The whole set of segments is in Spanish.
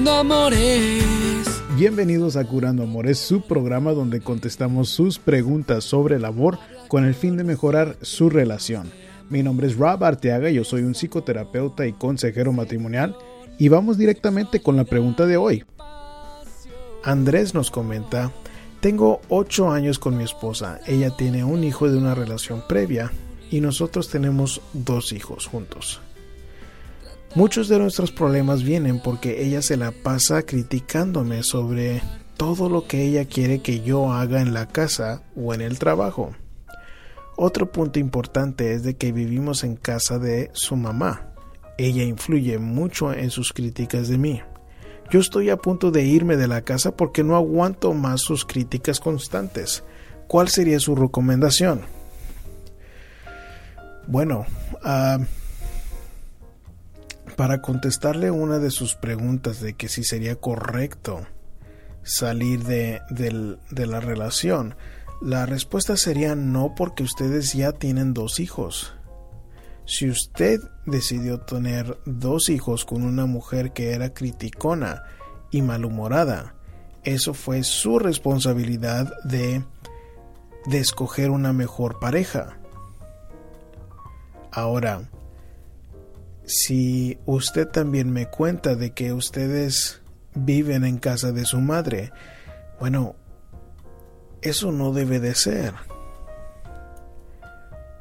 Curando Amores. Bienvenidos a Curando Amores, su programa donde contestamos sus preguntas sobre el amor con el fin de mejorar su relación. Mi nombre es Rob Arteaga, yo soy un psicoterapeuta y consejero matrimonial y vamos directamente con la pregunta de hoy. Andrés nos comenta, tengo 8 años con mi esposa, ella tiene un hijo de una relación previa y nosotros tenemos dos hijos juntos. Muchos de nuestros problemas vienen porque ella se la pasa criticándome sobre todo lo que ella quiere que yo haga en la casa o en el trabajo. Otro punto importante es de que vivimos en casa de su mamá. Ella influye mucho en sus críticas de mí. Yo estoy a punto de irme de la casa porque no aguanto más sus críticas constantes. ¿Cuál sería su recomendación? Bueno, uh, para contestarle una de sus preguntas de que si sería correcto salir de, la relación, la respuesta sería no porque ustedes ya tienen dos hijos. Si usted decidió tener dos hijos con una mujer que era criticona y malhumorada, eso fue su responsabilidad de, de escoger una mejor pareja. Ahora, si usted también me cuenta de que ustedes viven en casa de su madre, bueno, eso no debe de ser.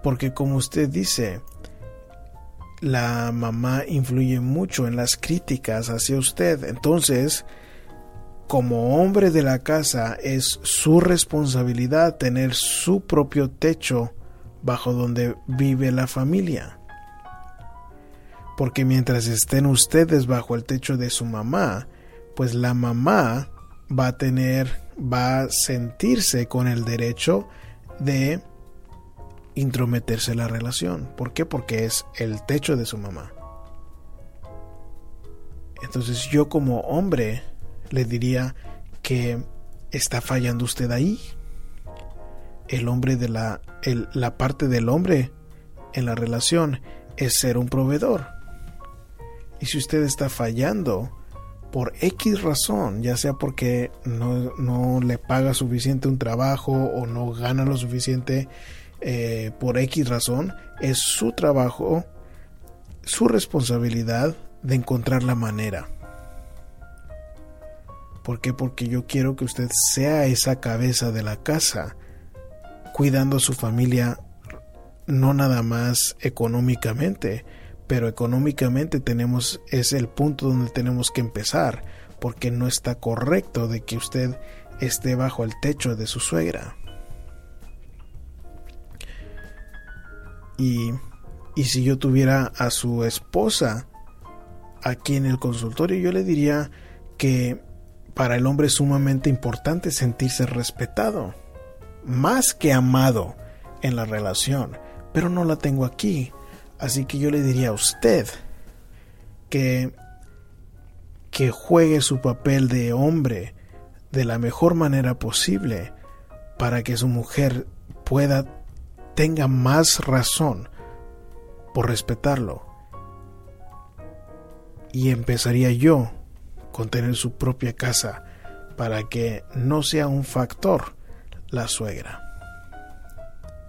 Porque como usted dice, la mamá influye mucho en las críticas hacia usted. Entonces, como hombre de la casa, es su responsabilidad tener su propio techo bajo donde vive la familia. Porque mientras estén ustedes bajo el techo de su mamá, pues la mamá va a tener, va a sentirse con el derecho de intrometerse en la relación. ¿Por qué? Porque es el techo de su mamá. Entonces yo como hombre le diría que está fallando usted ahí el hombre de la, la parte del hombre en la relación es ser un proveedor. Y si usted está fallando por X razón, ya sea porque no, no le paga suficiente un trabajo o no gana lo suficiente eh, por X razón, es su trabajo, su responsabilidad de encontrar la manera. ¿Por qué? Porque yo quiero que usted sea esa cabeza de la casa cuidando a su familia no nada más económicamente, pero económicamente tenemos es el punto donde tenemos que empezar, porque no está correcto de que usted esté bajo el techo de su suegra. Y, y si yo tuviera a su esposa aquí en el consultorio, yo le diría que para el hombre es sumamente importante sentirse respetado más que amado en la relación, pero no la tengo aquí. Así que yo le diría a usted que que juegue su papel de hombre de la mejor manera posible para que su mujer pueda tenga más razón por respetarlo. Y empezaría yo con tener su propia casa para que no sea un factor la suegra.